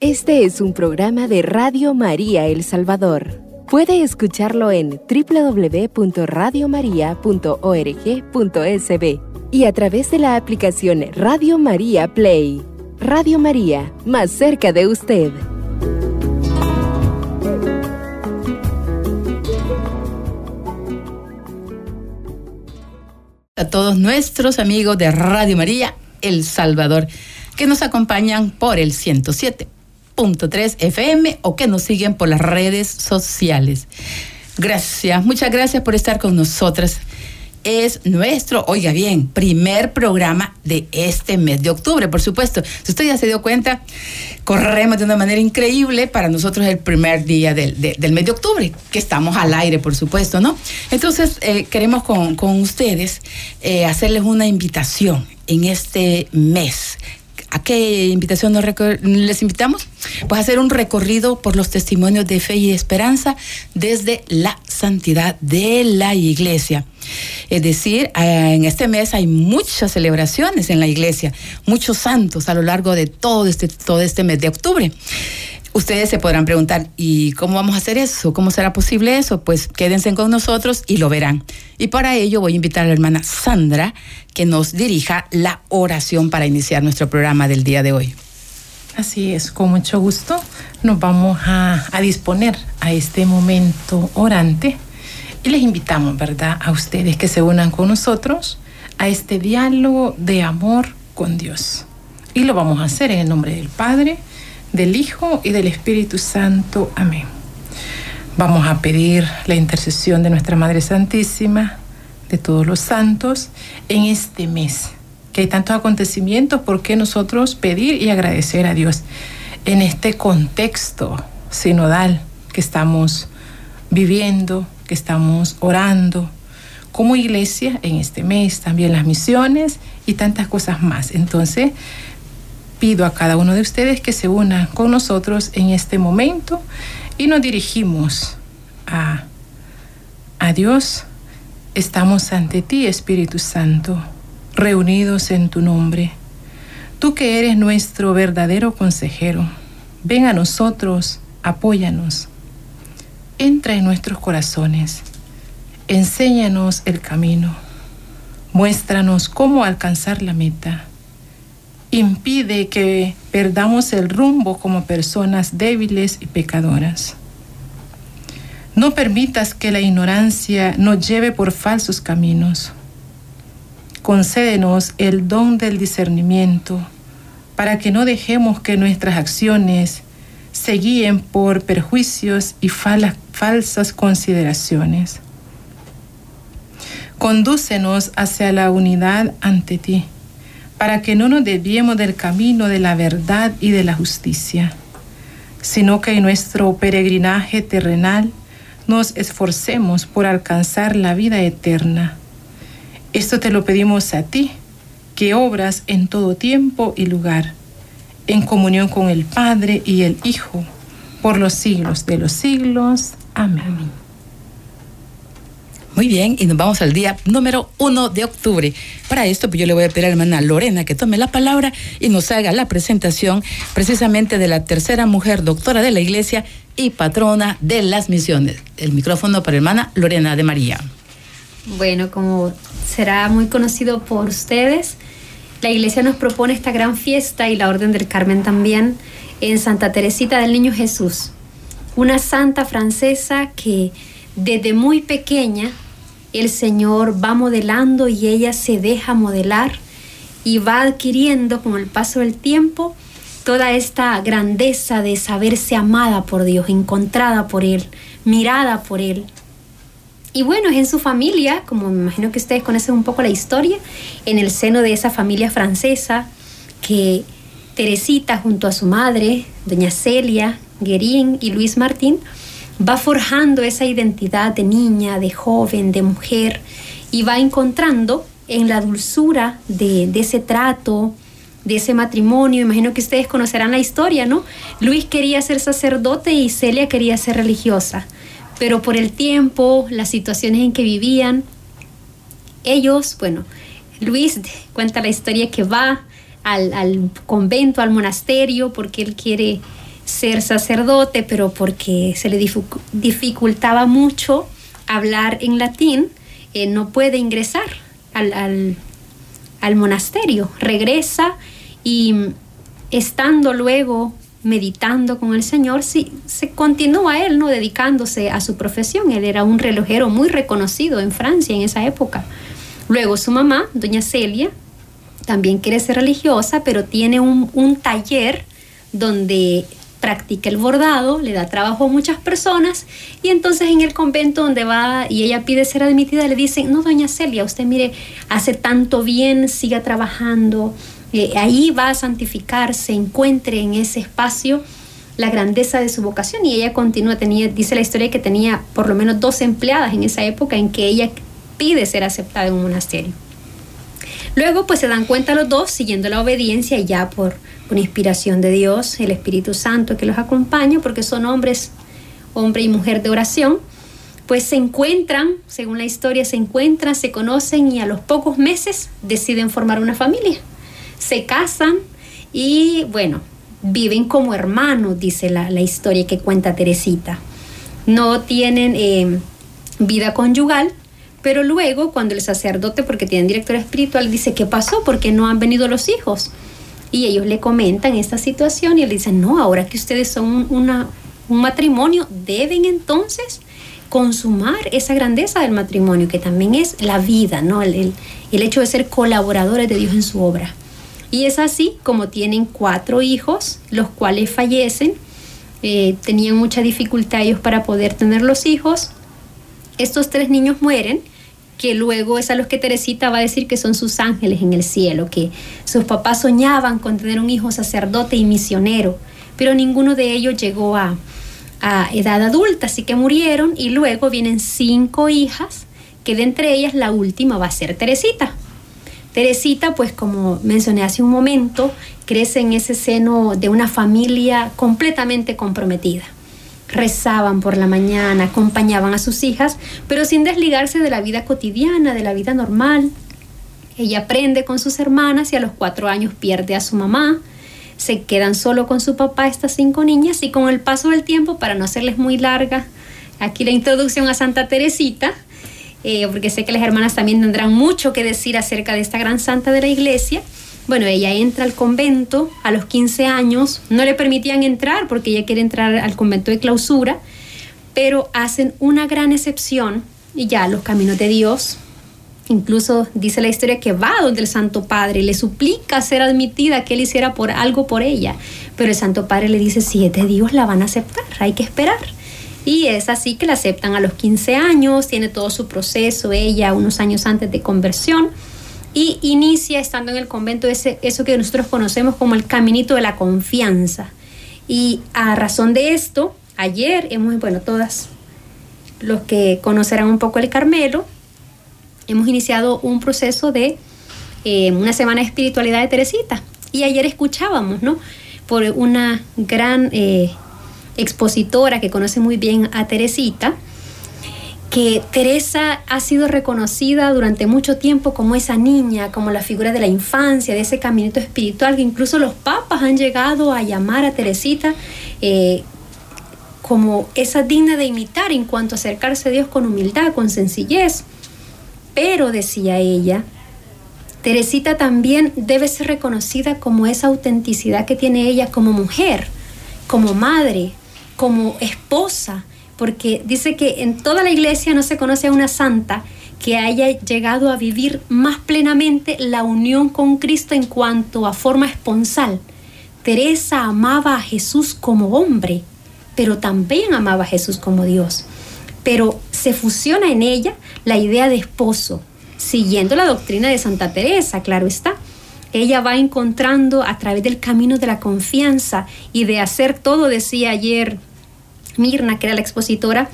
Este es un programa de Radio María El Salvador. Puede escucharlo en www.radiomaria.org.sb y a través de la aplicación Radio María Play. Radio María, más cerca de usted. A todos nuestros amigos de Radio María El Salvador que nos acompañan por el 107 3 FM o que nos siguen por las redes sociales. Gracias, muchas gracias por estar con nosotras. Es nuestro, oiga bien, primer programa de este mes de octubre, por supuesto. Si usted ya se dio cuenta, corremos de una manera increíble. Para nosotros el primer día del, mes de octubre, que estamos al aire, por supuesto, ¿no? Entonces, eh, queremos con, ustedes eh, hacerles una invitación en este mes ¿A qué invitación nos les invitamos? Pues a hacer un recorrido por los testimonios de fe y esperanza desde la santidad de la iglesia. Es decir, eh, en este mes hay muchas celebraciones en la iglesia, muchos santos a lo largo de todo este, todo este mes de octubre. Ustedes se podrán preguntar, ¿y cómo vamos a hacer eso? ¿Cómo será posible eso? Pues quédense con nosotros y lo verán. Y para ello voy a invitar a la hermana Sandra que nos dirija la oración para iniciar nuestro programa del día de hoy. Así es, con mucho gusto nos vamos a, disponer a este momento orante y les invitamos, ¿verdad?, a ustedes que se unan con nosotros a este diálogo de amor con Dios. Y lo vamos a hacer en el nombre del Padre, del Hijo y del Espíritu Santo. Amén. Vamos a pedir la intercesión de nuestra Madre Santísima, de todos los santos, en este mes, que hay tantos acontecimientos, ¿por qué nosotros pedir y agradecer a Dios en este contexto sinodal que estamos viviendo, que estamos orando? como iglesia en este mes, también las misiones y tantas cosas más. Entonces, pido a cada uno de ustedes que se unan con nosotros en este momento y nos dirigimos a, a Dios. Estamos ante ti, Espíritu Santo, reunidos en tu nombre. Tú que eres nuestro verdadero consejero, ven a nosotros, apóyanos. Entra en nuestros corazones, enséñanos el camino, muéstranos cómo alcanzar la meta impide que perdamos el rumbo como personas débiles y pecadoras. No permitas que la ignorancia nos lleve por falsos caminos. Concédenos el don del discernimiento para que no dejemos que nuestras acciones se guíen por perjuicios y falsas consideraciones. Condúcenos hacia la unidad ante ti para que no nos desviemos del camino de la verdad y de la justicia, sino que en nuestro peregrinaje terrenal nos esforcemos por alcanzar la vida eterna. Esto te lo pedimos a ti, que obras en todo tiempo y lugar, en comunión con el Padre y el Hijo, por los siglos de los siglos. Amén. Muy bien, y nos vamos al día número uno de octubre. Para esto, pues yo le voy a pedir a la hermana Lorena que tome la palabra y nos haga la presentación precisamente de la tercera mujer doctora de la iglesia y patrona de las misiones. El micrófono para hermana Lorena de María. Bueno, como será muy conocido por ustedes, la iglesia nos propone esta gran fiesta y la Orden del Carmen también en Santa Teresita del Niño Jesús, una santa francesa que desde muy pequeña el Señor va modelando y ella se deja modelar y va adquiriendo con el paso del tiempo toda esta grandeza de saberse amada por Dios, encontrada por Él, mirada por Él. Y bueno, es en su familia, como me imagino que ustedes conocen un poco la historia, en el seno de esa familia francesa que Teresita junto a su madre, doña Celia, Guerín y Luis Martín, va forjando esa identidad de niña, de joven, de mujer, y va encontrando en la dulzura de, ese trato, de ese matrimonio. Imagino que ustedes conocerán la historia, ¿no? Luis quería ser sacerdote y Celia quería ser religiosa, pero por el tiempo, las situaciones en que vivían, ellos, bueno, Luis cuenta la historia que va al, convento, al monasterio, porque él quiere ser sacerdote, pero porque se le dificultaba mucho hablar en latín, eh, no puede ingresar al, al monasterio. Regresa y estando luego meditando con el Señor, sí, se continúa él, ¿no? Dedicándose a su profesión. Él era un relojero muy reconocido en Francia en esa época. Luego su mamá, doña Celia, también quiere ser religiosa, pero tiene un taller donde practica el bordado, le da trabajo a muchas personas y entonces en el convento donde va y ella pide ser admitida le dicen, no, doña Celia, usted mire, hace tanto bien, siga trabajando, eh, ahí va a santificarse, encuentre en ese espacio la grandeza de su vocación y ella continúa, tenía, dice la historia que tenía por lo menos dos empleadas en esa época en que ella pide ser aceptada en un monasterio. Luego pues se dan cuenta los dos siguiendo la obediencia ya por una inspiración de Dios, el Espíritu Santo que los acompaña porque son hombres, hombre y mujer de oración, pues se encuentran, según la historia, se encuentran, se conocen y a los pocos meses deciden formar una familia se casan y bueno, viven como hermanos, dice la, historia que cuenta Teresita. No tienen eh, vida conyugal, pero luego cuando el sacerdote, porque tienen director espiritual, dice, ¿qué pasó? porque no han venido los hijos? Y ellos le comentan esta situación y él dice, no, ahora que ustedes son un matrimonio, deben entonces consumar esa grandeza del matrimonio, que también es la vida, ¿no? el hecho de ser colaboradores de Dios en su obra. Y es así como tienen cuatro hijos, los cuales fallecen. Eh, tenían mucha dificultad ellos para poder tener los hijos. Estos tres niños mueren, que luego es a los que Teresita va a decir que son sus ángeles en el cielo, que sus papás soñaban con tener un hijo sacerdote y misionero, pero ninguno de ellos llegó a, a edad adulta, así que murieron y luego vienen cinco hijas, que de entre ellas la última va a ser Teresita. Teresita, pues como mencioné hace un momento, crece en ese seno de una familia completamente comprometida. Rezaban por la mañana, acompañaban a sus hijas, pero sin desligarse de la vida cotidiana, de la vida normal. Ella aprende con sus hermanas y a los cuatro años pierde a su mamá. Se quedan solo con su papá estas cinco niñas y con el paso del tiempo, para no hacerles muy larga, aquí la introducción a Santa Teresita, eh, porque sé que las hermanas también tendrán mucho que decir acerca de esta gran santa de la iglesia. Bueno, ella entra al convento a los 15 años, no le permitían entrar porque ella quiere entrar al convento de clausura, pero hacen una gran excepción y ya los caminos de Dios. Incluso dice la historia que va donde el Santo Padre le suplica ser admitida que él hiciera por algo por ella, pero el Santo Padre le dice, si es de Dios la van a aceptar, hay que esperar. Y es así que la aceptan a los 15 años, tiene todo su proceso ella unos años antes de conversión y inicia estando en el convento ese, eso que nosotros conocemos como el caminito de la confianza. Y a razón de esto, ayer hemos, bueno, todas los que conocerán un poco el Carmelo, hemos iniciado un proceso de eh, una semana de espiritualidad de Teresita. Y ayer escuchábamos, ¿no? Por una gran eh, expositora que conoce muy bien a Teresita, Teresa ha sido reconocida durante mucho tiempo como esa niña, como la figura de la infancia, de ese caminito espiritual, que incluso los papas han llegado a llamar a Teresita eh, como esa digna de imitar en cuanto a acercarse a Dios con humildad, con sencillez. Pero, decía ella, Teresita también debe ser reconocida como esa autenticidad que tiene ella como mujer, como madre, como esposa, porque dice que en toda la iglesia no se conoce a una santa que haya llegado a vivir más plenamente la unión con Cristo en cuanto a forma esponsal. Teresa amaba a Jesús como hombre, pero también amaba a Jesús como Dios. Pero se fusiona en ella la idea de esposo, siguiendo la doctrina de Santa Teresa, claro está. Ella va encontrando a través del camino de la confianza y de hacer todo, decía ayer Mirna, que era la expositora,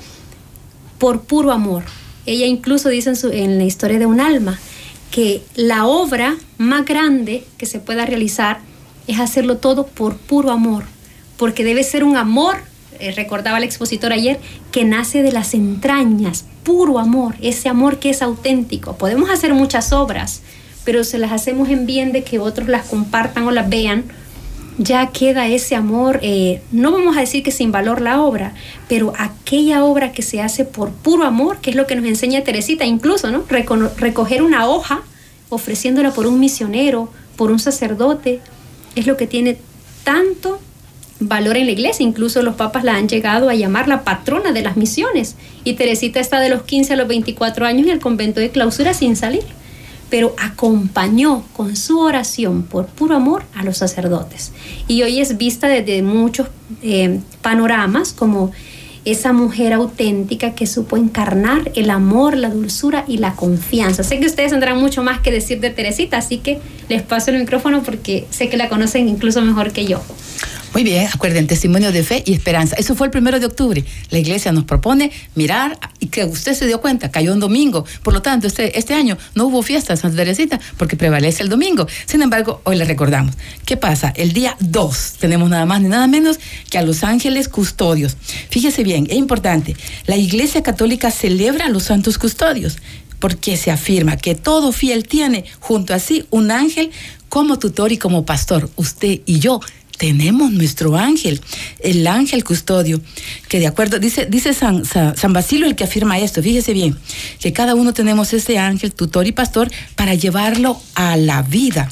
por puro amor. Ella incluso dice en, la historia de un alma que la obra más grande que se pueda realizar es hacerlo todo por puro amor, porque debe ser un amor, eh, recordaba la expositora ayer, que nace de las entrañas, puro amor, ese amor que es auténtico. Podemos hacer muchas obras, pero se las hacemos en bien de que otros las compartan o las vean, ya queda ese amor, eh, no vamos a decir que sin valor la obra, pero aquella obra que se hace por puro amor, que es lo que nos enseña Teresita, incluso, ¿no? recoger una hoja ofreciéndola por un misionero, por un sacerdote, es lo que tiene tanto valor en la iglesia. Incluso los papas la han llegado a llamar la patrona de las misiones. Y Teresita está de los 15 a los 24 años en el convento de clausura sin salir pero acompañó con su oración por puro amor a los sacerdotes. Y hoy es vista desde muchos eh, panoramas como esa mujer auténtica que supo encarnar el amor, la dulzura y la confianza. Sé que ustedes tendrán mucho más que decir de Teresita, así que les paso el micrófono porque sé que la conocen incluso mejor que yo. Muy bien, acuerden, testimonio de fe y esperanza. Eso fue el primero de octubre. La iglesia nos propone mirar y que usted se dio cuenta, cayó un domingo. Por lo tanto, este, este año no hubo fiesta de Santa Teresita porque prevalece el domingo. Sin embargo, hoy le recordamos. ¿Qué pasa? El día 2 tenemos nada más ni nada menos que a los ángeles custodios. Fíjese bien, es importante. La iglesia católica celebra a los santos custodios porque se afirma que todo fiel tiene junto a sí un ángel como tutor y como pastor. Usted y yo tenemos nuestro ángel, el ángel custodio, que de acuerdo, dice, dice San, San, Basilio el que afirma esto, fíjese bien, que cada uno tenemos ese ángel, tutor y pastor para llevarlo a la vida,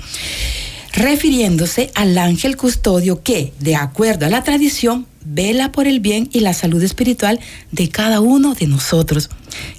refiriéndose al ángel custodio que, de acuerdo a la tradición, vela por el bien y la salud espiritual de cada uno de nosotros.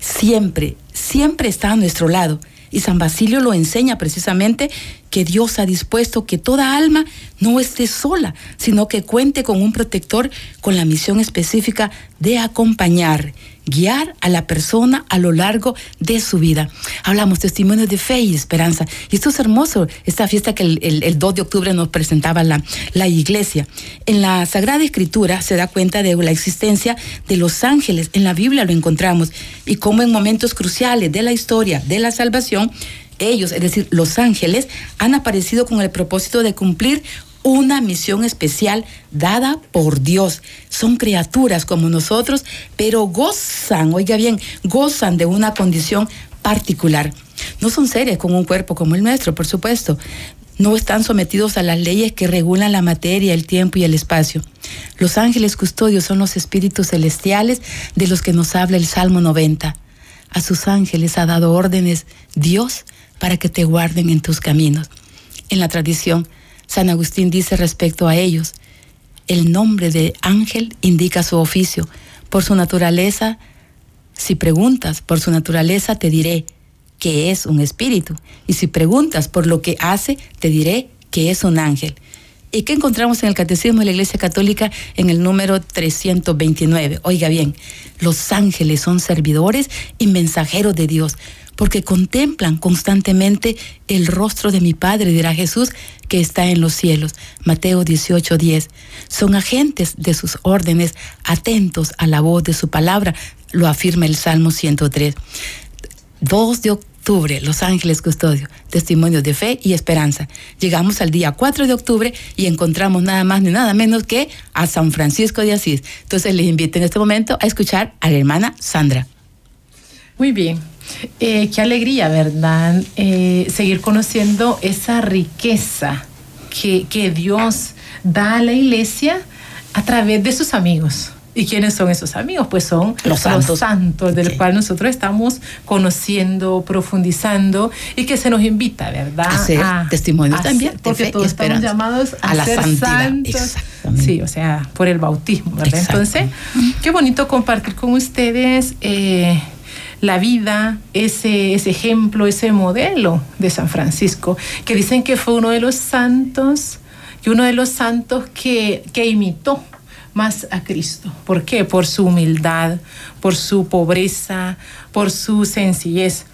Siempre, siempre está a nuestro lado y San Basilio lo enseña precisamente que Dios ha dispuesto que toda alma no esté sola, sino que cuente con un protector con la misión específica de acompañar, guiar a la persona a lo largo de su vida. Hablamos testimonios de fe y esperanza. Y esto es hermoso, esta fiesta que el, 2 de octubre nos presentaba la, la iglesia. En la Sagrada Escritura se da cuenta de la existencia de los ángeles. En la Biblia lo encontramos. Y cómo en momentos cruciales de la historia de la salvación, ellos, es decir, los ángeles, han aparecido con el propósito de cumplir una misión especial dada por Dios. Son criaturas como nosotros, pero gozan, oiga bien, gozan de una condición particular. No son seres con un cuerpo como el nuestro, por supuesto. No están sometidos a las leyes que regulan la materia, el tiempo y el espacio. Los ángeles custodios son los espíritus celestiales de los que nos habla el Salmo 90. A sus ángeles ha dado órdenes Dios para que te guarden en tus caminos. En la tradición, San Agustín dice respecto a ellos, el nombre de ángel indica su oficio. Por su naturaleza, si preguntas por su naturaleza, te diré que es un espíritu. Y si preguntas por lo que hace, te diré que es un ángel. ¿Y qué encontramos en el Catecismo de la Iglesia Católica en el número 329? Oiga bien, los ángeles son servidores y mensajeros de Dios porque contemplan constantemente el rostro de mi Padre, dirá Jesús, que está en los cielos. Mateo 18, 10. Son agentes de sus órdenes, atentos a la voz de su palabra, lo afirma el Salmo 103. 2 de octubre, Los Ángeles Custodio, testimonios de fe y esperanza. Llegamos al día 4 de octubre y encontramos nada más ni nada menos que a San Francisco de Asís. Entonces les invito en este momento a escuchar a la hermana Sandra. Muy bien, eh, qué alegría, ¿verdad? Eh, seguir conociendo esa riqueza que, que Dios da a la iglesia a través de sus amigos. ¿Y quiénes son esos amigos? Pues son los santos, santos del cual nosotros estamos conociendo, profundizando y que se nos invita, ¿verdad? A ser testimonios también. Porque todos estamos llamados a, la ser santos. Sí, o sea, por el bautismo, ¿verdad? Entonces, qué bonito compartir con ustedes. Eh, la vida, ese, ese ejemplo, ese modelo de San Francisco, que dicen que fue uno de los santos, que uno de los santos que, que imitó más a Cristo. ¿Por qué? Por su humildad, por su pobreza, por su sencillez.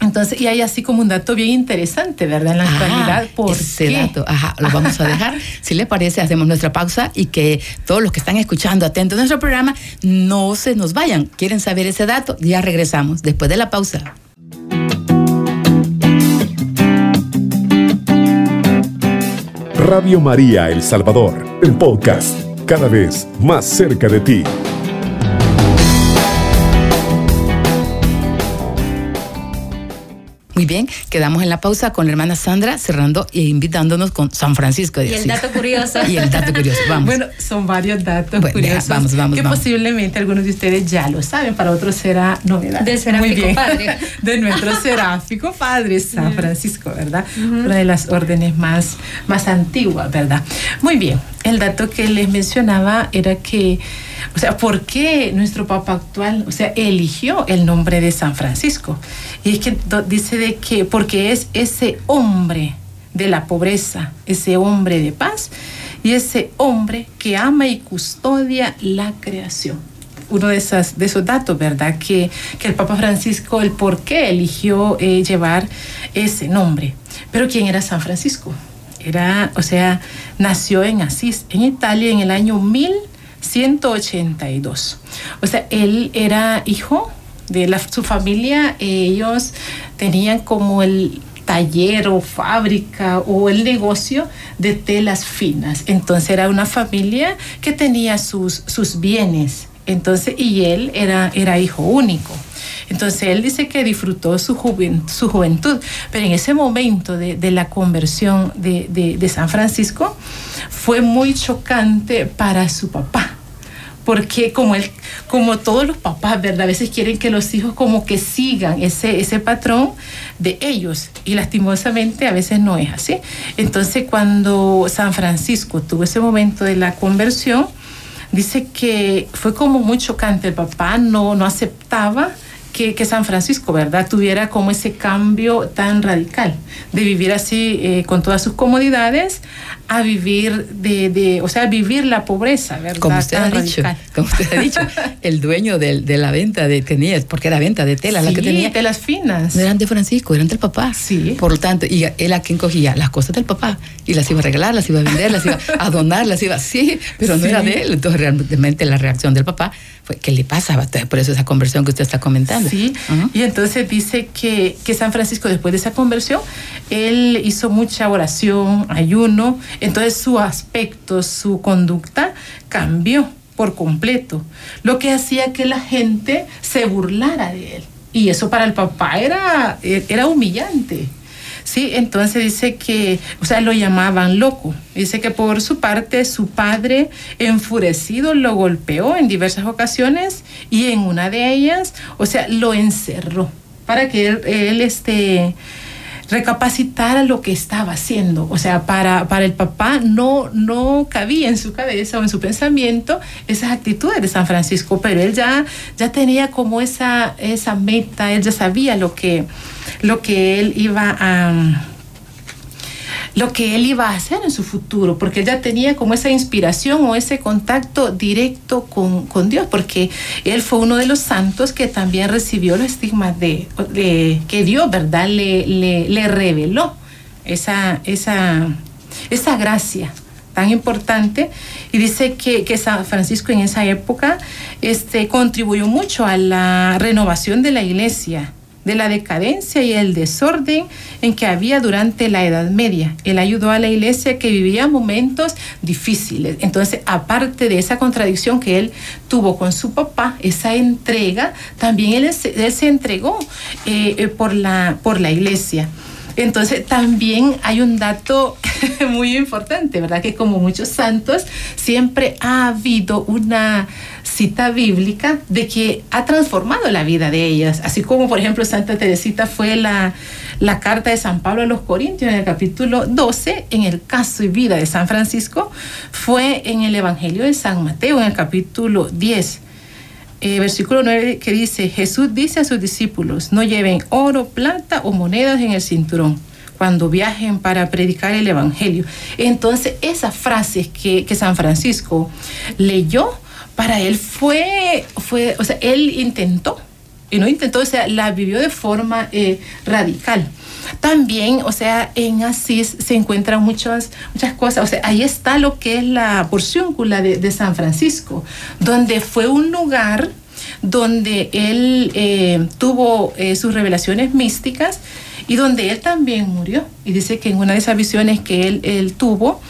Entonces, y hay así como un dato bien interesante, ¿verdad? En la actualidad, ¿por ese dato, ajá, lo vamos a dejar. si le parece, hacemos nuestra pausa y que todos los que están escuchando, atentos a nuestro programa, no se nos vayan. ¿Quieren saber ese dato? Ya regresamos después de la pausa. Radio María El Salvador, el podcast, cada vez más cerca de ti. Muy bien, quedamos en la pausa con la hermana Sandra cerrando e invitándonos con San Francisco de Y el dato curioso. Y el dato curioso, vamos. Bueno, son varios datos Bueno, curiosos vamos, vamos, que vamos. posiblemente algunos de ustedes ya lo saben, para otros será novedad. Del seráfico Muy bien. padre. De nuestro seráfico padre San Francisco, ¿verdad? Una de las órdenes más, más antiguas, ¿verdad? Muy bien, el dato que les mencionaba era que, o sea, ¿por qué nuestro Papa actual, o sea, eligió el nombre de San Francisco? Y es que dice de que, porque es ese hombre de la pobreza, ese hombre de paz y ese hombre que ama y custodia la creación. Uno de, esas, de esos datos, ¿verdad? Que, que el Papa Francisco, el por qué eligió eh, llevar ese nombre. Pero ¿quién era San Francisco? Era, o sea, nació en Asís, en Italia, en el año 1182. O sea, él era hijo de la, su familia, eh, ellos tenían como el taller o fábrica o el negocio de telas finas. Entonces era una familia que tenía sus, sus bienes. Entonces, y él era, era hijo único. Entonces él dice que disfrutó su, juven- su juventud, pero en ese momento de, la conversión de San Francisco fue muy chocante para su papá porque como él, como todos los papás, ¿verdad? A veces quieren que los hijos como que sigan ese, ese patrón de ellos y lastimosamente a veces no es así. Entonces cuando San Francisco tuvo ese momento de la conversión, dice que fue como muy chocante, el papá no, no aceptaba que, que San Francisco, ¿verdad? Tuviera como ese cambio tan radical de vivir así eh, con todas sus comodidades a vivir de, de, o sea, vivir la pobreza, ¿verdad? Como usted ha dicho, como usted ha dicho, el dueño del- de, la venta de tenía, porque era venta de tela la que Sí, tenía. telas finas. No eran de Francisco, eran del papá. Sí. Por lo tanto, y él a quien cogía las cosas del papá y las iba a regalar, las iba a vender, las iba a donar, las iba sí, pero no Sí. era de él. Entonces, realmente la reacción del papá fue ¿qué le pasaba? Entonces, Por eso esa conversión que usted está comentando. Sí, y entonces dice que, que San Francisco después de esa conversión, él hizo mucha oración, ayuno, entonces su aspecto, su conducta cambió por completo, lo que hacía que la gente se burlara de él. Y eso para el papá era, era humillante. Sí, entonces dice que, o sea, lo llamaban loco. Dice que por su parte su padre enfurecido lo golpeó en diversas ocasiones y en una de ellas, o sea, lo encerró para que él, él, este, recapacitara lo que estaba haciendo. O sea, para, para el papá no, no cabía en su cabeza o en su pensamiento esas actitudes de San Francisco, pero él ya, ya tenía como esa, esa meta, él ya sabía lo que, lo que él iba a lo que él iba a hacer en su futuro, porque él ya tenía como esa inspiración o ese contacto directo con, con Dios, porque él fue uno de los santos que también recibió los estigmas de, de que Dios, ¿verdad?, le, le, le reveló esa, esa, esa gracia tan importante y dice que, que, San Francisco en esa época este, contribuyó mucho a la renovación de la iglesia de la decadencia y el desorden en que había durante la Edad Media. Él ayudó a la iglesia que vivía momentos difíciles. Entonces, aparte de esa contradicción que él tuvo con su papá, esa entrega, también él, se entregó eh, por, la, por la iglesia. Entonces también hay un dato muy importante, ¿verdad? Que como muchos santos, siempre ha habido una cita bíblica de que ha transformado la vida de ellas. Así como, por ejemplo, Santa Teresita fue la, la carta de San Pablo a los Corintios en el capítulo 12, en el caso y vida de San Francisco, fue en el Evangelio de San Mateo, en el capítulo 10. Eh, versículo 9 que dice, Jesús dice a sus discípulos, no lleven oro, plata o monedas en el cinturón cuando viajen para predicar el Evangelio. Entonces, esas frases que, que San Francisco leyó, para él fue, fue, o sea, él intentó, y no intentó, o sea, la vivió de forma eh, radical. También, o sea, en Asís se encuentran muchas, muchas cosas. O sea, ahí está lo que es la porciúncula de, de San Francisco, donde fue un lugar donde él eh, tuvo eh, sus revelaciones místicas y donde él también murió. Y dice que en una de esas visiones que él, él tuvo,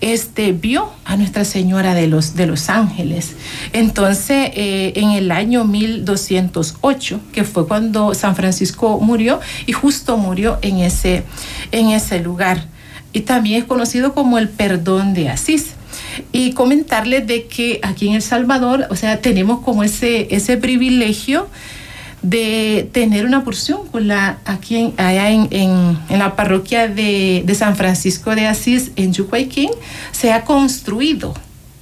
este, vio a Nuestra Señora de los, de los Ángeles. Entonces, eh, en el año 1208, que fue cuando San Francisco murió, y justo murió en ese, en ese lugar. Y también es conocido como el perdón de Asís y comentarles de que aquí en El Salvador, o sea, tenemos como ese, ese privilegio de tener una porción con la, aquí en, allá en, en, la parroquia de, de, San Francisco de Asís, en Yucuayquín, se ha construido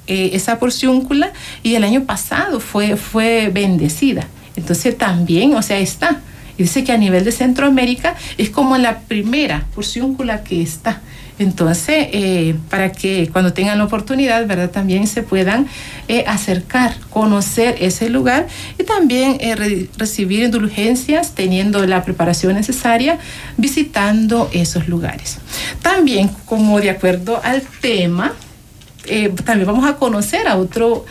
eh, esa porcióncula y el año pasado fue, fue bendecida. Entonces también, o sea, está. Y dice que a nivel de Centroamérica es como la primera porcióncula que está. Entonces, eh, para que cuando tengan la oportunidad, ¿verdad? También se puedan eh, acercar, conocer ese lugar y también eh, re recibir indulgencias teniendo la preparación necesaria, visitando esos lugares. También, como de acuerdo al tema, también vamos a conocer a otro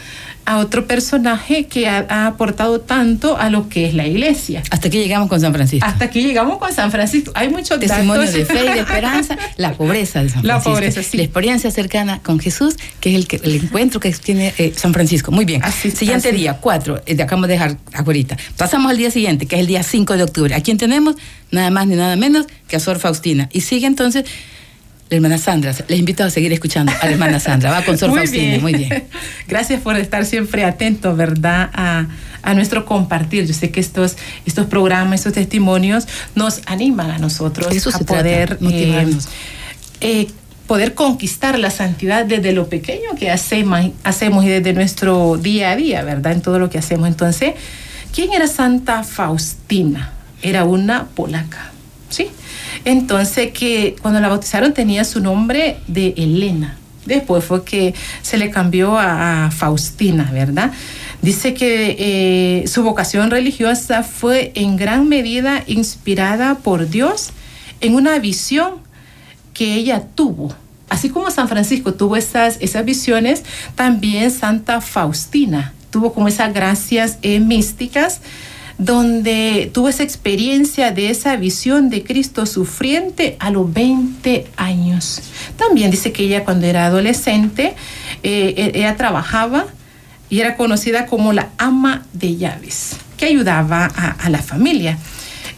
a otro personaje que ha, ha, aportado tanto a lo que es la iglesia. Hasta aquí llegamos con San Francisco. Hasta aquí llegamos con San Francisco. Hay muchos Testimonio datos. de fe y de esperanza, la pobreza de San Francisco. La pobreza, sí. La experiencia cercana con Jesús, que es el, que, el encuentro que tiene eh, San Francisco. Muy bien. Así, siguiente así. día, cuatro, eh, acabamos de dejar ahorita. Pasamos al día siguiente, que es el día 5 de octubre. ¿A quién tenemos? Nada más ni nada menos que a Sor Faustina. Y sigue entonces la hermana Sandra. Les invito a seguir escuchando a la hermana Sandra. Va con Sor muy Faustina. Bien. Muy bien. Gracias por estar siempre atentos, ¿verdad? A, a, nuestro compartir. Yo sé que estos, estos programas, estos testimonios nos animan a nosotros Eso a se poder trata, motivarnos. Eh, eh, poder conquistar la santidad desde lo pequeño que hacemos, hacemos y desde nuestro día a día, ¿verdad? En todo lo que hacemos. Entonces, ¿quién era Santa Faustina? Era una polaca, ¿sí? Entonces, que cuando la bautizaron tenía su nombre de Elena. Después fue que se le cambió a, Faustina, ¿verdad? Dice que eh, su vocación religiosa fue en gran medida inspirada por Dios en una visión que ella tuvo. Así como San Francisco tuvo esas, esas visiones, también Santa Faustina tuvo como esas gracias eh, místicas donde tuvo esa experiencia de esa visión de Cristo sufriente a los 20 años. También dice que ella cuando era adolescente, eh, ella trabajaba y era conocida como la ama de llaves, que ayudaba a la familia.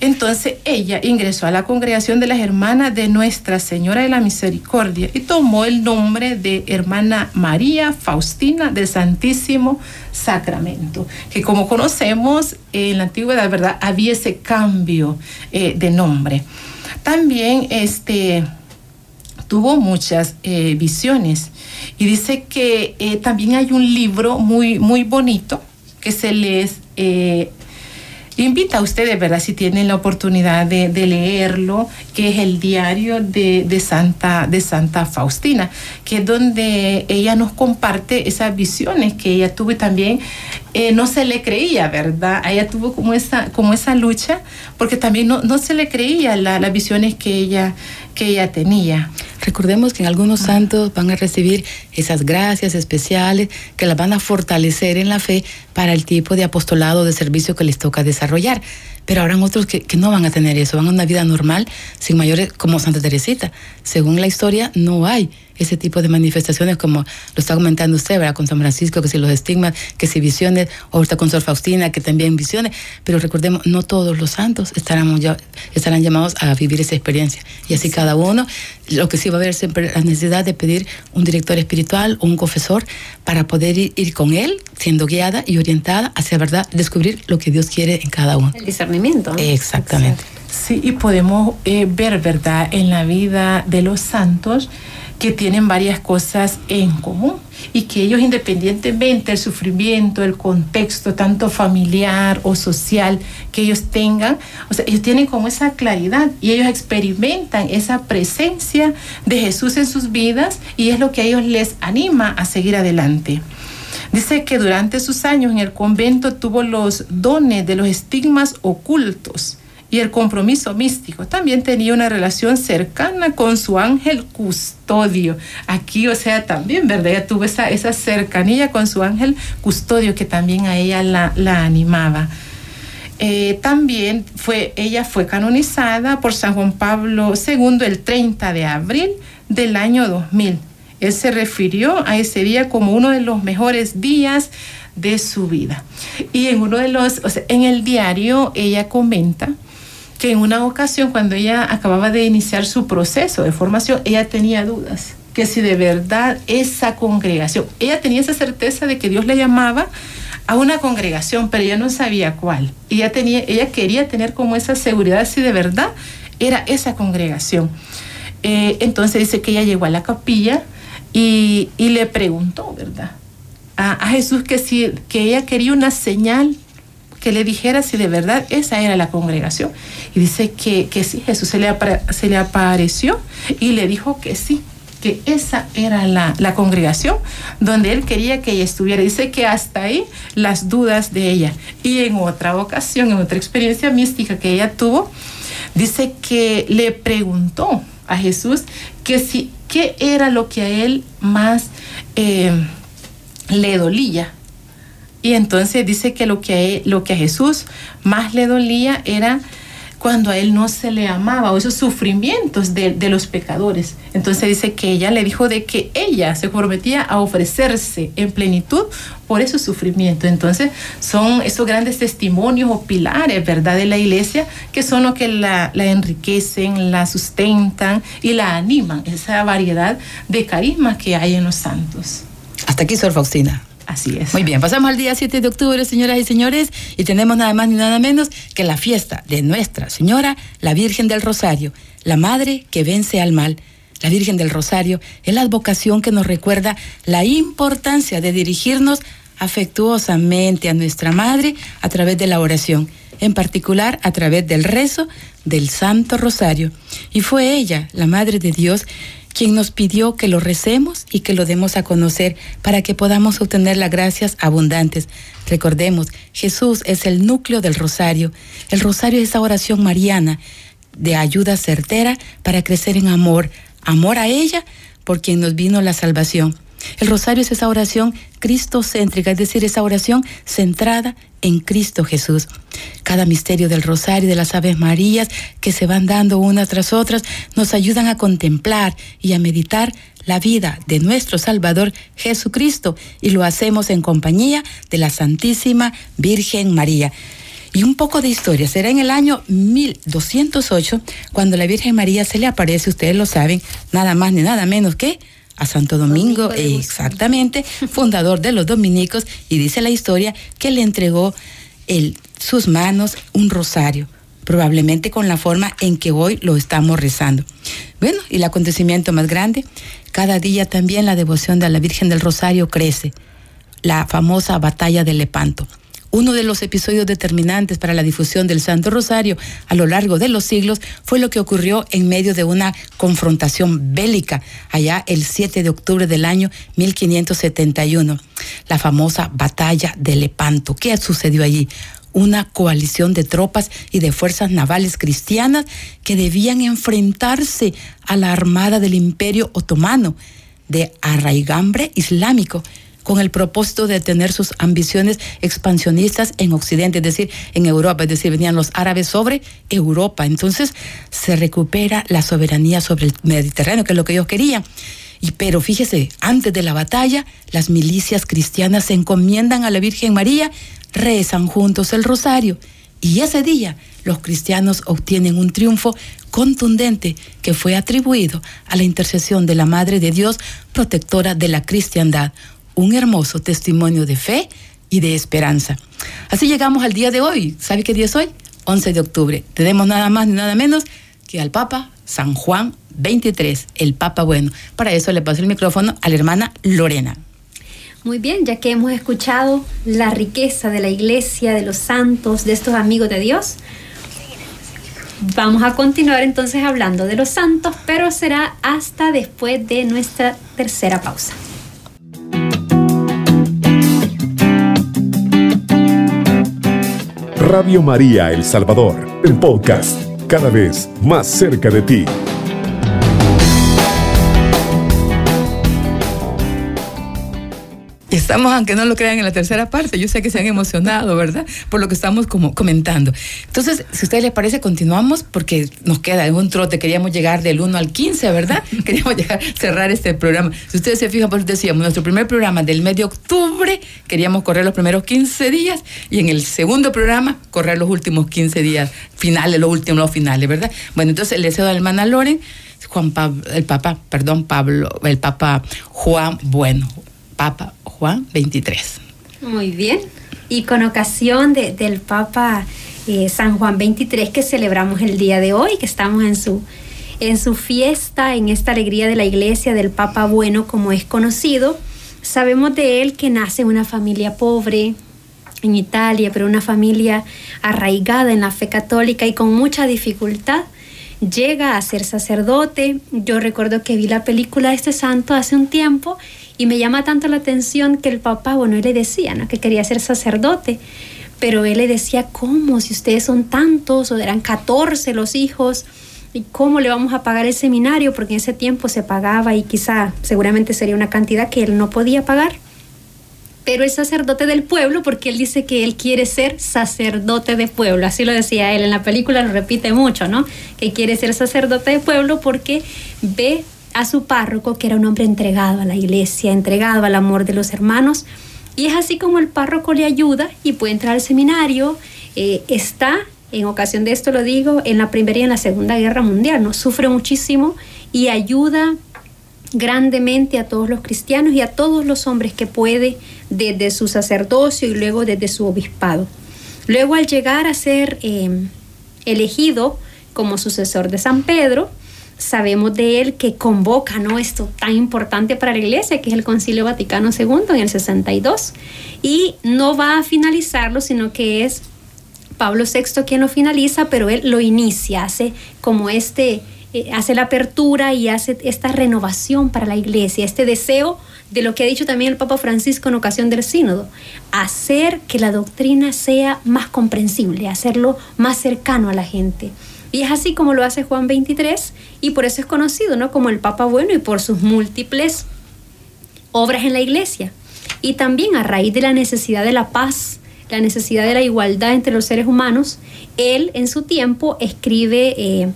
Entonces ella ingresó a la congregación de las hermanas de Nuestra Señora de la Misericordia y tomó el nombre de hermana María Faustina del Santísimo Sacramento, que como conocemos en la antigüedad, ¿verdad? Había ese cambio eh, de nombre. También este, tuvo muchas eh, visiones y dice que eh, también hay un libro muy, muy bonito que se les invita a ustedes, ¿verdad? Si tienen la oportunidad de, leerlo, que es el diario de, de, Santa, de Santa Faustina, que es donde ella nos comparte esas visiones que ella tuvo y también eh, no se le creía, ¿verdad? Ella tuvo como esa, como esa lucha, porque también no, no se le creía la, las visiones que ella, que ella tenía. Recordemos que en algunos ah. santos van a recibir esas gracias especiales que las van a fortalecer en la fe para el tipo de apostolado de servicio que les toca desarrollar. Pero habrán otros que, que, no van a tener eso, van a una vida normal, sin mayores, como Santa Teresita. Según la historia, no hay ese tipo de manifestaciones como lo está comentando usted, ¿verdad? Con San Francisco, que si los estigmas, que si visiones, ahorita con Sor Faustina, que también visiones, pero recordemos, no todos los santos estarán, ya, estarán llamados a vivir esa experiencia. Y así sí. cada uno, lo que sí va a haber siempre la necesidad de pedir un director espiritual o un confesor para poder ir, ir con él, siendo guiada y orientada hacia verdad, descubrir lo que Dios quiere en cada uno. El discernimiento. Exactamente. Sí, y podemos eh, ver, ¿verdad?, en la vida de los santos que tienen varias cosas en común y que ellos independientemente del sufrimiento, el contexto tanto familiar o social que ellos tengan, o sea, ellos tienen como esa claridad y ellos experimentan esa presencia de Jesús en sus vidas y es lo que a ellos les anima a seguir adelante. Dice que durante sus años en el convento tuvo los dones de los estigmas ocultos y el compromiso místico. También tenía una relación cercana con su ángel custodio. Aquí, o sea, también, ¿verdad? Ella tuvo esa, esa cercanía con su ángel custodio que también a ella la, animaba. eh, también fue, ella fue canonizada por San Juan Pablo II el 30 de abril del año 2000. Él se refirió a ese día como uno de los mejores días de su vida. Y en uno de los, o sea, en el diario ella comenta que en una ocasión cuando ella acababa de iniciar su proceso de formación, ella tenía dudas que si de verdad esa congregación, ella tenía esa certeza de que Dios le llamaba a una congregación, pero ella no sabía cuál. Ella, tenía, ella quería tener como esa seguridad si de verdad era esa congregación. Eh, entonces dice que ella llegó a la capilla y, le preguntó, ¿verdad? A, Jesús que, si, que ella quería una señal que le dijera si de verdad esa era la congregación. Y dice que, que sí, Jesús se le, se le apareció y le dijo que sí, que esa era la, la, congregación donde él quería que ella estuviera. Dice que hasta ahí las dudas de ella. Y en otra ocasión, en otra experiencia mística que ella tuvo, dice que le preguntó a Jesús que si, qué era lo que a él más eh, le dolía. Y entonces dice que lo que, a Jesús más le dolía era cuando a él no se le amaba o esos sufrimientos de, los pecadores. Entonces dice que ella le dijo de que ella se comprometía a ofrecerse en plenitud por esos sufrimientos. Entonces son esos grandes testimonios o pilares, ¿verdad?, de la iglesia que son los que la, la enriquecen, la sustentan y la animan, esa variedad de carismas que hay en los santos. Hasta aquí, Sor Faustina. Así es. Muy bien, pasamos al día 7 de octubre, señoras y señores, y tenemos nada más ni nada menos que la fiesta de Nuestra Señora, la Virgen del Rosario, la Madre que vence al mal. La Virgen del Rosario es la advocación que nos recuerda la importancia de dirigirnos afectuosamente a nuestra Madre a través de la oración, en particular a través del rezo del Santo Rosario. Y fue ella, la Madre de Dios, quien nos pidió que lo recemos y que lo demos a conocer para que podamos obtener las gracias abundantes. Recordemos, Jesús es el núcleo del rosario. El rosario es esa oración mariana de ayuda certera para crecer en amor, amor a ella por quien nos vino la salvación. El rosario es esa oración cristocéntrica, es decir, esa oración centrada en Cristo Jesús. Cada misterio del rosario y de las Aves Marías que se van dando unas tras otras nos ayudan a contemplar y a meditar la vida de nuestro Salvador Jesucristo y lo hacemos en compañía de la Santísima Virgen María. Y un poco de historia. Será en el año 1208 cuando la Virgen María se le aparece, ustedes lo saben, nada más ni nada menos que a Santo Domingo, exactamente, fundador de los dominicos, y dice la historia que le entregó en sus manos un rosario, probablemente con la forma en que hoy lo estamos rezando. Bueno, y el acontecimiento más grande, cada día también la devoción de la Virgen del Rosario crece, la famosa batalla de Lepanto. Uno de los episodios determinantes para la difusión del Santo Rosario a lo largo de los siglos fue lo que ocurrió en medio de una confrontación bélica allá el 7 de octubre del año 1571, la famosa batalla de Lepanto. ¿Qué sucedió allí? una coalición de tropas y de fuerzas navales cristianas que debían enfrentarse a la armada del imperio otomano de arraigambre islámico con el propósito de tener sus ambiciones expansionistas en Occidente, es decir, en Europa, es decir, venían los árabes sobre Europa. Entonces se recupera la soberanía sobre el Mediterráneo, que es lo que ellos querían. Y, pero fíjese, antes de la batalla, las milicias cristianas se encomiendan a la Virgen María, rezan juntos el rosario. Y ese día los cristianos obtienen un triunfo contundente que fue atribuido a la intercesión de la Madre de Dios, protectora de la cristiandad un hermoso testimonio de fe y de esperanza. Así llegamos al día de hoy. ¿Sabe qué día es hoy? 11 de octubre. Tenemos nada más ni nada menos que al Papa San Juan 23, el Papa Bueno. Para eso le paso el micrófono a la hermana Lorena. Muy bien, ya que hemos escuchado la riqueza de la iglesia, de los santos, de estos amigos de Dios, vamos a continuar entonces hablando de los santos, pero será hasta después de nuestra tercera pausa. Radio María El Salvador, el podcast, cada vez más cerca de ti. Estamos, aunque no lo crean, en la tercera parte. Yo sé que se han emocionado, ¿verdad? Por lo que estamos como comentando. Entonces, si a ustedes les parece, continuamos porque nos queda un trote. Queríamos llegar del 1 al 15, ¿verdad? Queríamos llegar, cerrar este programa. Si ustedes se fijan, pues decíamos, nuestro primer programa del mes de octubre, queríamos correr los primeros 15 días y en el segundo programa correr los últimos 15 días finales, los últimos los finales, ¿verdad? Bueno, entonces el deseo de la hermana Loren Juan Pablo, el Papa, perdón, Pablo, el Papa Juan Bueno, Papa Juan 23. Muy bien. Y con ocasión de, del Papa eh, San Juan 23 que celebramos el día de hoy, que estamos en su, en su fiesta, en esta alegría de la iglesia del Papa Bueno, como es conocido, sabemos de él que nace una familia pobre en Italia, pero una familia arraigada en la fe católica y con mucha dificultad llega a ser sacerdote. Yo recuerdo que vi la película de este santo hace un tiempo y me llama tanto la atención que el papá, bueno, él le decía, ¿no? Que quería ser sacerdote, pero él le decía, ¿cómo? Si ustedes son tantos, o eran 14 los hijos, ¿y cómo le vamos a pagar el seminario? Porque en ese tiempo se pagaba y quizá seguramente sería una cantidad que él no podía pagar pero es sacerdote del pueblo porque él dice que él quiere ser sacerdote de pueblo. Así lo decía él en la película, lo repite mucho, ¿no? Que quiere ser sacerdote de pueblo porque ve a su párroco que era un hombre entregado a la iglesia, entregado al amor de los hermanos. Y es así como el párroco le ayuda y puede entrar al seminario. Eh, está, en ocasión de esto lo digo, en la Primera y en la Segunda Guerra Mundial, ¿no? Sufre muchísimo y ayuda grandemente a todos los cristianos y a todos los hombres que puede desde su sacerdocio y luego desde su obispado. Luego al llegar a ser eh, elegido como sucesor de San Pedro, sabemos de él que convoca ¿no? esto tan importante para la iglesia, que es el Concilio Vaticano II en el 62, y no va a finalizarlo, sino que es Pablo VI quien lo finaliza, pero él lo inicia, hace como este eh, hace la apertura y hace esta renovación para la iglesia, este deseo de lo que ha dicho también el Papa Francisco en ocasión del sínodo, hacer que la doctrina sea más comprensible, hacerlo más cercano a la gente. Y es así como lo hace Juan 23 y por eso es conocido ¿no? como el Papa Bueno y por sus múltiples obras en la iglesia. Y también a raíz de la necesidad de la paz, la necesidad de la igualdad entre los seres humanos, él en su tiempo escribe... Eh,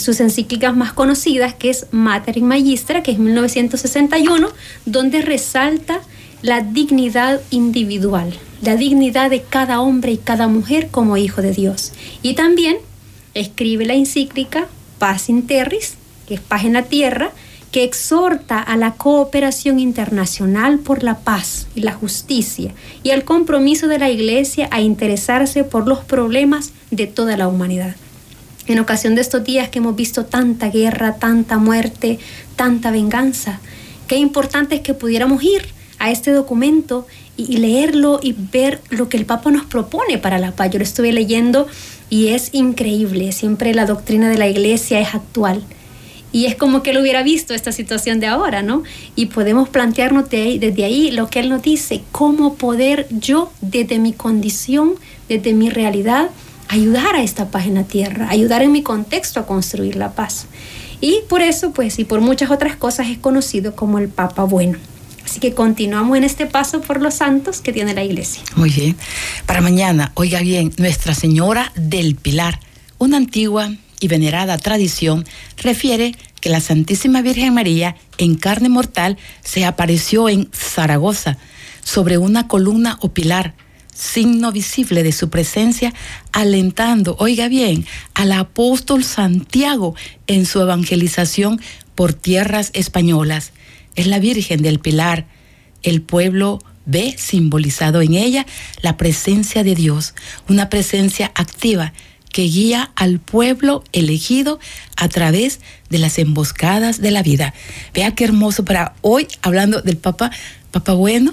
sus encíclicas más conocidas, que es Mater Magistra, que es 1961, donde resalta la dignidad individual, la dignidad de cada hombre y cada mujer como hijo de Dios. Y también escribe la encíclica Paz in Terris, que es paz en la tierra, que exhorta a la cooperación internacional por la paz y la justicia y al compromiso de la Iglesia a interesarse por los problemas de toda la humanidad en ocasión de estos días que hemos visto tanta guerra, tanta muerte, tanta venganza. Qué importante es que pudiéramos ir a este documento y, leerlo y ver lo que el Papa nos propone para la paz. Yo lo estuve leyendo y es increíble. Siempre la doctrina de la Iglesia es actual. Y es como que él hubiera visto esta situación de ahora, ¿no? Y podemos plantearnos desde ahí lo que él nos dice, cómo poder yo, desde mi condición, desde mi realidad, ayudar a esta paz en la tierra, ayudar en mi contexto a construir la paz. Y por eso, pues, y por muchas otras cosas es conocido como el Papa Bueno. Así que continuamos en este paso por los santos que tiene la iglesia. Muy bien. Para mañana, oiga bien, Nuestra Señora del Pilar, una antigua y venerada tradición, refiere que la Santísima Virgen María en carne mortal se apareció en Zaragoza sobre una columna o pilar signo visible de su presencia, alentando, oiga bien, al apóstol Santiago en su evangelización por tierras españolas. Es la Virgen del Pilar. El pueblo ve simbolizado en ella la presencia de Dios, una presencia activa que guía al pueblo elegido a través de las emboscadas de la vida. Vea qué hermoso para hoy, hablando del Papa, Papa Bueno,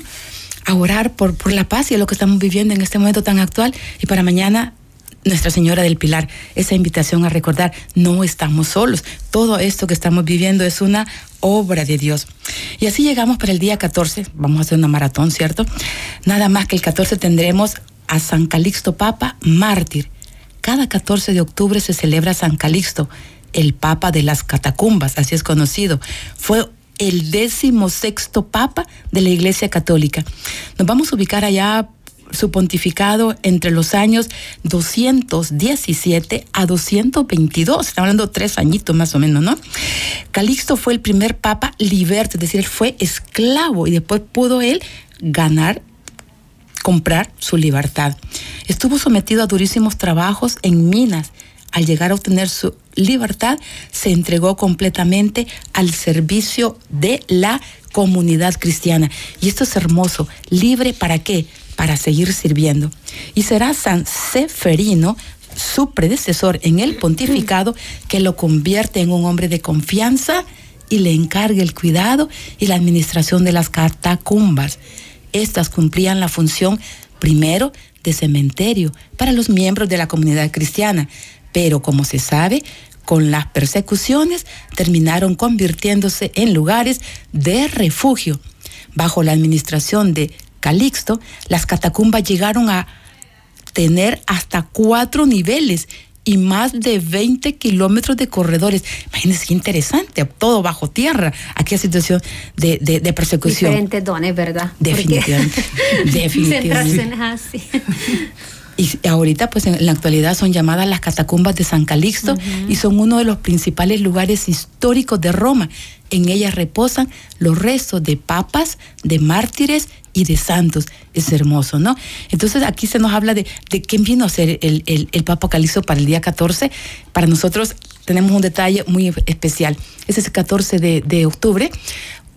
a orar por, por la paz y lo que estamos viviendo en este momento tan actual. Y para mañana, Nuestra Señora del Pilar, esa invitación a recordar, no estamos solos. Todo esto que estamos viviendo es una obra de Dios. Y así llegamos para el día 14, vamos a hacer una maratón, ¿cierto? Nada más que el 14 tendremos a San Calixto Papa, mártir. Cada 14 de octubre se celebra San Calixto, el Papa de las Catacumbas, así es conocido. Fue el décimo sexto papa de la Iglesia Católica. Nos vamos a ubicar allá su pontificado entre los años 217 a 222, estamos hablando tres añitos más o menos, ¿no? Calixto fue el primer papa liberto, es decir, él fue esclavo y después pudo él ganar comprar su libertad. Estuvo sometido a durísimos trabajos en minas. Al llegar a obtener su libertad, se entregó completamente al servicio de la comunidad cristiana. Y esto es hermoso. ¿Libre para qué? Para seguir sirviendo. Y será San Seferino, su predecesor en el pontificado, que lo convierte en un hombre de confianza y le encargue el cuidado y la administración de las catacumbas. Estas cumplían la función, primero, de cementerio para los miembros de la comunidad cristiana, pero como se sabe, con las persecuciones terminaron convirtiéndose en lugares de refugio. Bajo la administración de Calixto, las catacumbas llegaron a tener hasta cuatro niveles y más de 20 kilómetros de corredores. Imagínense qué interesante, todo bajo tierra, aquella situación de, de, persecución. Diferentes dones, ¿verdad? Definitivamente. definitivamente. así. Y ahorita, pues en la actualidad son llamadas las catacumbas de San Calixto y son uno de los principales lugares históricos de Roma. En ellas reposan los restos de papas, de mártires y de santos. Es hermoso, ¿no? Entonces aquí se nos habla de, de quién vino a ser el, el, Papa Calixto para el día 14. Para nosotros tenemos un detalle muy especial. Es ese 14 de, de octubre.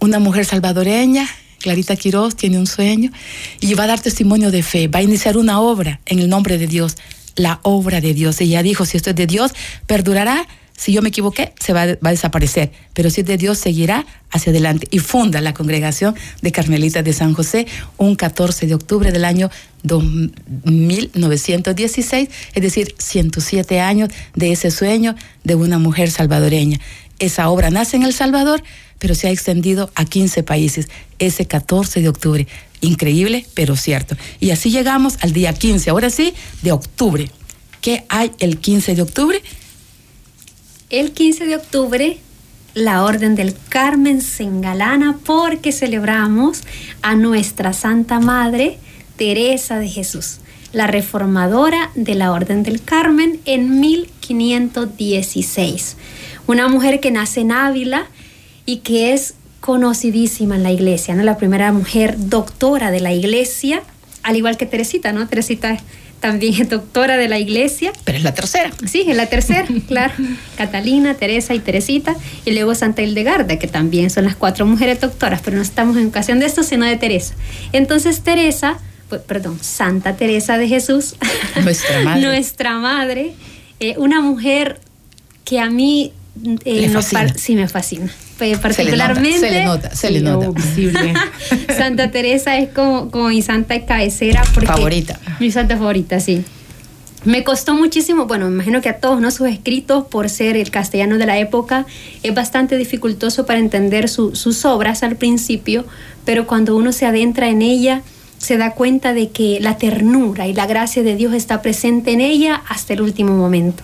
Una mujer salvadoreña Clarita Quiroz tiene un sueño y va a dar testimonio de fe, va a iniciar una obra en el nombre de Dios, la obra de Dios. Ella dijo, si esto es de Dios, perdurará. Si yo me equivoqué, se va, va a desaparecer. Pero si es de Dios, seguirá hacia adelante. Y funda la congregación de Carmelitas de San José un 14 de octubre del año 1916, es decir, 107 años de ese sueño de una mujer salvadoreña. Esa obra nace en El Salvador, pero se ha extendido a 15 países ese 14 de octubre. Increíble, pero cierto. Y así llegamos al día 15, ahora sí, de octubre. ¿Qué hay el 15 de octubre? El 15 de octubre la Orden del Carmen se engalana porque celebramos a nuestra Santa Madre Teresa de Jesús, la reformadora de la Orden del Carmen en 1516. Una mujer que nace en Ávila y que es conocidísima en la iglesia, ¿no? La primera mujer doctora de la iglesia, al igual que Teresita, ¿no? Teresita también es doctora de la iglesia. Pero es la tercera. Sí, es la tercera, claro. Catalina, Teresa y Teresita. Y luego Santa Hildegarda, que también son las cuatro mujeres doctoras, pero no estamos en ocasión de esto, sino de Teresa. Entonces Teresa, pues, perdón, Santa Teresa de Jesús. Nuestra madre. nuestra madre. Eh, una mujer que a mí... Eh, sí, me fascina particularmente. Se le nota, se le nota. Santa Teresa es como, como mi santa cabecera. Porque, favorita. Mi santa favorita, sí. Me costó muchísimo, bueno, me imagino que a todos, ¿no? Sus escritos, por ser el castellano de la época, es bastante dificultoso para entender sus obras al principio, pero cuando uno se adentra en ella, se da cuenta de que la ternura y la gracia de Dios está presente en ella hasta el último momento.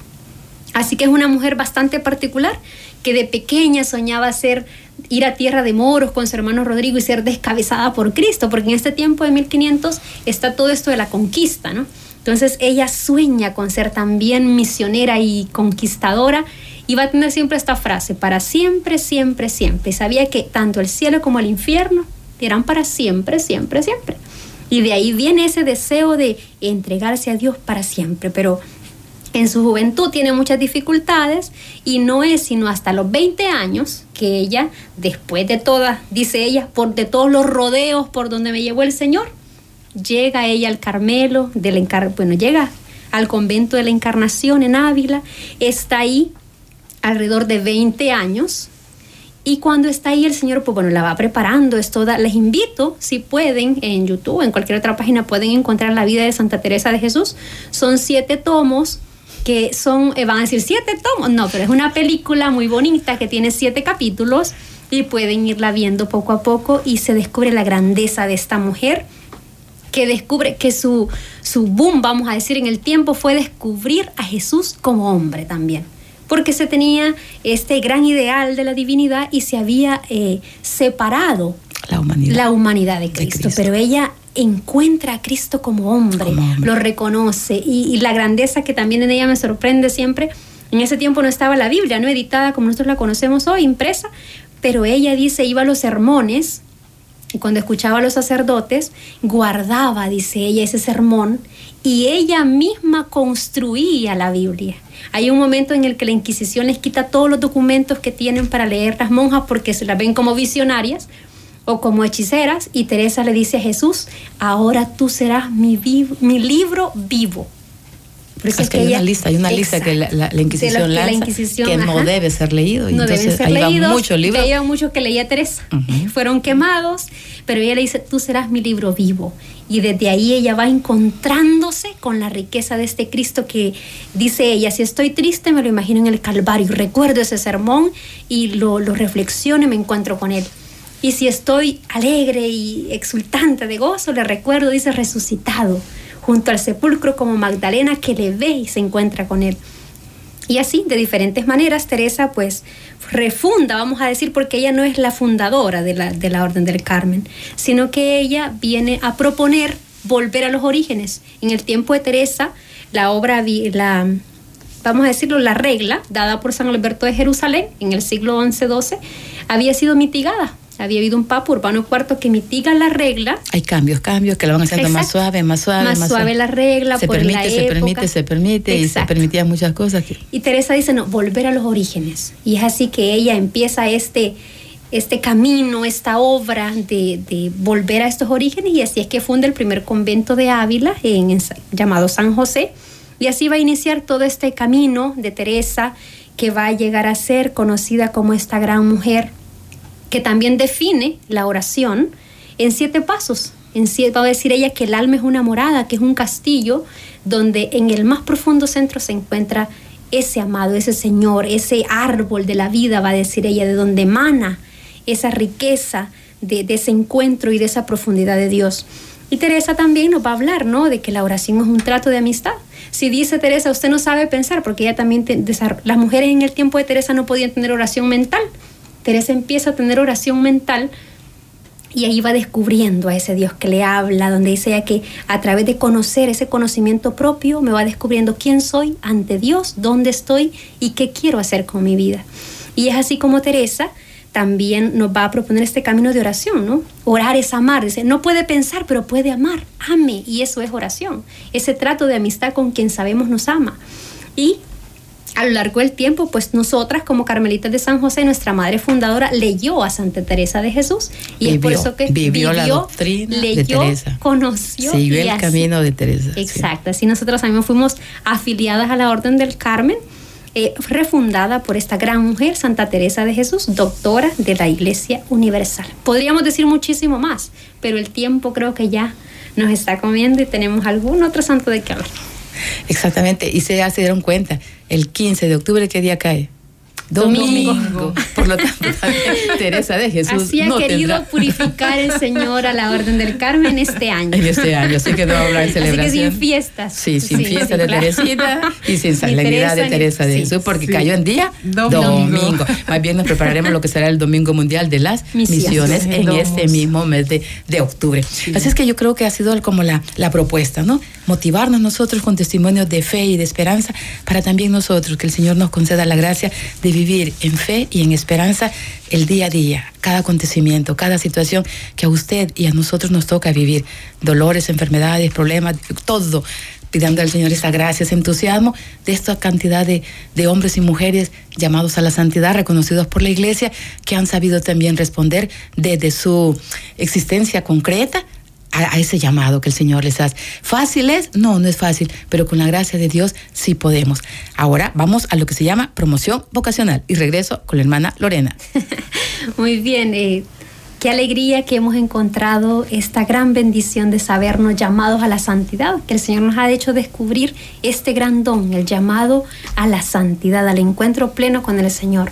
Así que es una mujer bastante particular que de pequeña soñaba ser ir a tierra de moros con su hermano Rodrigo y ser descabezada por Cristo, porque en este tiempo de 1500 está todo esto de la conquista, ¿no? Entonces ella sueña con ser también misionera y conquistadora y va a tener siempre esta frase, para siempre, siempre, siempre. Sabía que tanto el cielo como el infierno eran para siempre, siempre, siempre. Y de ahí viene ese deseo de entregarse a Dios para siempre, pero en su juventud tiene muchas dificultades y no es sino hasta los 20 años que ella, después de todas, dice ella, por de todos los rodeos por donde me llevó el Señor, llega ella al Carmelo, del bueno, llega al convento de la Encarnación en Ávila, está ahí alrededor de 20 años y cuando está ahí el Señor, pues bueno, la va preparando, es toda, les invito, si pueden, en YouTube, en cualquier otra página, pueden encontrar la vida de Santa Teresa de Jesús. Son siete tomos que son, eh, van a decir siete tomos, no, pero es una película muy bonita que tiene siete capítulos y pueden irla viendo poco a poco y se descubre la grandeza de esta mujer que descubre que su, su boom, vamos a decir, en el tiempo fue descubrir a Jesús como hombre también. porque se tenía este gran ideal de la divinidad y se había eh, separado la humanidad. la humanidad de Cristo, Cristo. pero ella encuentra a Cristo como hombre, Como hombre. lo reconoce y, y la grandeza que también en ella me sorprende siempre, en ese tiempo no estaba la Biblia, no editada como nosotros la conocemos hoy, impresa, pero ella dice, iba a los sermones y cuando escuchaba a los sacerdotes, guardaba, dice ella, ese sermón y ella misma construía la Biblia. Hay un momento en el que la Inquisición les quita todos los documentos que tienen para leer las monjas porque se las ven como visionarias o como hechiceras y Teresa le dice a Jesús, ahora tú serás mi, mi libro vivo. Por eso Es que hay una lista, hay una lista que la, Inquisición que la Inquisición, que no debe ser leído. No entonces deben ser ahí leídos. muchos libros. Muchos que leía Teresa. Fueron quemados, pero ella le dice, tú serás mi libro vivo. Y desde ahí ella va encontrándose con la riqueza de este Cristo que dice ella, si estoy triste me lo imagino en el Calvario, recuerdo ese sermón y lo, lo reflexiono y me encuentro con él. Y si estoy alegre y exultante de gozo, le recuerdo, dice, resucitado, junto al sepulcro como Magdalena que le ve y se encuentra con él. Y así, de diferentes maneras, Teresa pues refunda, vamos a decir, porque ella no es la fundadora de la, de la Orden del Carmen, sino que ella viene a proponer volver a los orígenes. En el tiempo de Teresa, la obra, la, vamos a decirlo, la regla dada por San Alberto de Jerusalén en el siglo XI-XII, había sido mitigada. Había habido un papa Urbano IV que mitiga la regla Hay cambios, cambios que lo van haciendo más Exacto. suave, más suave, Más suave la regla Se por permite, la se permite, se permite y se permitían muchas cosas. Que, Y Teresa dice, no, volver a los orígenes. Y es así que ella empieza este, este camino, esta obra de, de volver a estos orígenes y así es que funda el primer convento de Ávila en, en llamado San José. Y así va a iniciar todo este camino de Teresa que va a llegar a ser conocida como esta gran mujer que también define la oración en siete pasos. En siete, va a decir ella que el alma es una morada, que es un castillo, donde en el más profundo centro se encuentra ese amado, ese Señor, ese árbol de la vida, va a decir ella, de donde emana esa riqueza de, ese encuentro y de esa profundidad de Dios. Y Teresa también nos va a hablar, ¿no? De que la oración es un trato de amistad. Si dice Teresa, usted no sabe pensar, porque ella también, te- las mujeres en el tiempo de Teresa no podían tener oración mental. Teresa empieza a tener oración mental y ahí va descubriendo a ese Dios que le habla, donde dice ella que a través de conocer ese conocimiento propio me va descubriendo quién soy ante Dios, dónde estoy y qué quiero hacer con mi vida. Y es así como Teresa también nos va a proponer este camino de oración, ¿no? Orar es amar, dice, no puede pensar, pero puede amar, ame, y eso es oración, ese trato de amistad con quien sabemos nos ama. Y a lo largo del tiempo, pues nosotras como Carmelitas de San José, nuestra madre fundadora, leyó a Santa Teresa de Jesús y es por Vivió, eso que vivió la doctrina de leyó, Teresa. conoció Siguió y el así- camino de Teresa. sí. Exacto, así nosotros también fuimos afiliadas a la Orden del Carmen, eh, refundada por esta gran mujer, Santa Teresa de Jesús, doctora de la Iglesia Universal. Podríamos decir muchísimo más, pero el tiempo creo que ya nos está comiendo y tenemos algún otro santo de que hablar. Exactamente, y se, ya se dieron cuenta, el 15 de octubre, ¿qué día cae? Domingo. Por lo tanto, Teresa de Jesús Así ha no querido tendrá purificar el Señor a la Orden del Carmen este año. en este año, así que no habrá Así que celebración. sin fiestas. Sí, sin Sí, fiesta sí, de claro. Teresita y sin Ni solemnidad de Teresa de sí, Jesús, porque sí. cayó en día Domingo. domingo. Más bien nos prepararemos lo que será el Domingo Mundial de las Misiones. Misiones en Domos. este mismo mes de, de octubre. Así es que yo creo que ha sido como la, la propuesta, ¿no? Motivarnos nosotros con testimonios de fe y de esperanza para también nosotros, que el Señor nos conceda la gracia de vivir en fe y en esperanza el día a día, cada acontecimiento, cada situación que a usted y a nosotros nos toca vivir, dolores, enfermedades, problemas, todo, pidiendo al Señor esa gracia, ese entusiasmo de esta cantidad de, de hombres y mujeres llamados a la santidad, reconocidos por la Iglesia, que han sabido también responder desde su existencia concreta a, ese llamado que el Señor les hace. ¿Fácil es? No, no es fácil, pero con la gracia de Dios sí podemos. Ahora vamos a lo que se llama promoción vocacional y regreso con la hermana Lorena. Muy bien, eh, qué alegría que hemos encontrado esta gran bendición de sabernos llamados a la santidad, que el Señor nos ha hecho descubrir este gran don, el llamado a la santidad, al encuentro pleno con el Señor.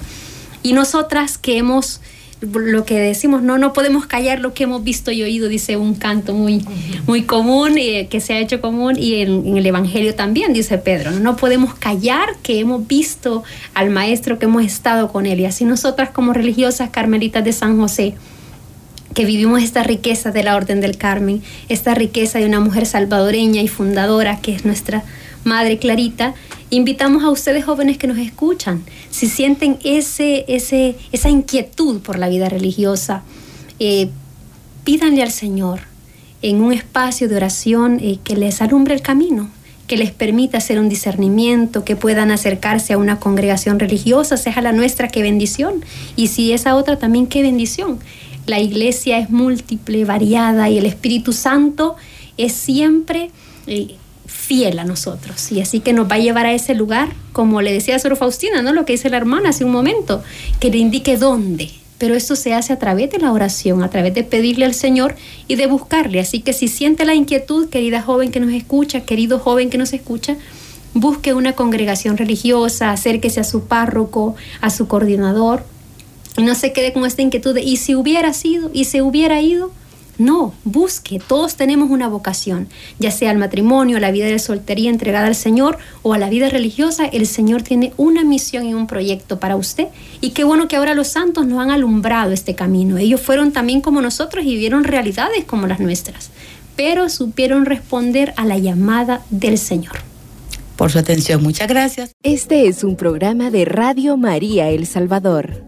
Y nosotras que hemos lo que decimos, no, no podemos callar lo que hemos visto y oído, dice un canto muy, muy común, eh, que se ha hecho común, y en, el Evangelio también, dice Pedro, no, podemos callar que hemos visto al Maestro, que hemos estado con él. Y así nosotras como religiosas carmelitas de San José, que vivimos esta riqueza de la Orden del Carmen, esta riqueza de una mujer salvadoreña y fundadora, que es nuestra Madre Clarita, invitamos a ustedes jóvenes que nos escuchan, si sienten ese, ese, esa inquietud por la vida religiosa, eh, pídanle al Señor en un espacio de oración eh, que les alumbre el camino, que les permita hacer un discernimiento, que puedan acercarse a una congregación religiosa, sea la nuestra, qué bendición. Y si esa otra también, qué bendición. La iglesia es múltiple, variada y el Espíritu Santo es siempre... Eh, fiel a nosotros. Y así que nos va a llevar a ese lugar, como le decía a Sor Faustina, ¿no? Lo que dice la hermana hace un momento, que le indique dónde. Pero esto se hace a través de la oración, a través de pedirle al Señor y de buscarle. Así que si siente la inquietud, querida joven que nos escucha, querido joven que nos escucha, busque una congregación religiosa, acérquese a su párroco, a su coordinador, y no se quede con esta inquietud de, ¿y si hubiera sido? ¿y se hubiera ido? No, busque, todos tenemos una vocación, ya sea al matrimonio, a la vida de soltería entregada al Señor o a la vida religiosa, el Señor tiene una misión y un proyecto para usted. Y qué bueno que ahora los santos nos han alumbrado este camino. Ellos fueron también como nosotros y vivieron realidades como las nuestras, pero supieron responder a la llamada del Señor. Por su atención, muchas gracias. Este es un programa de Radio María El Salvador.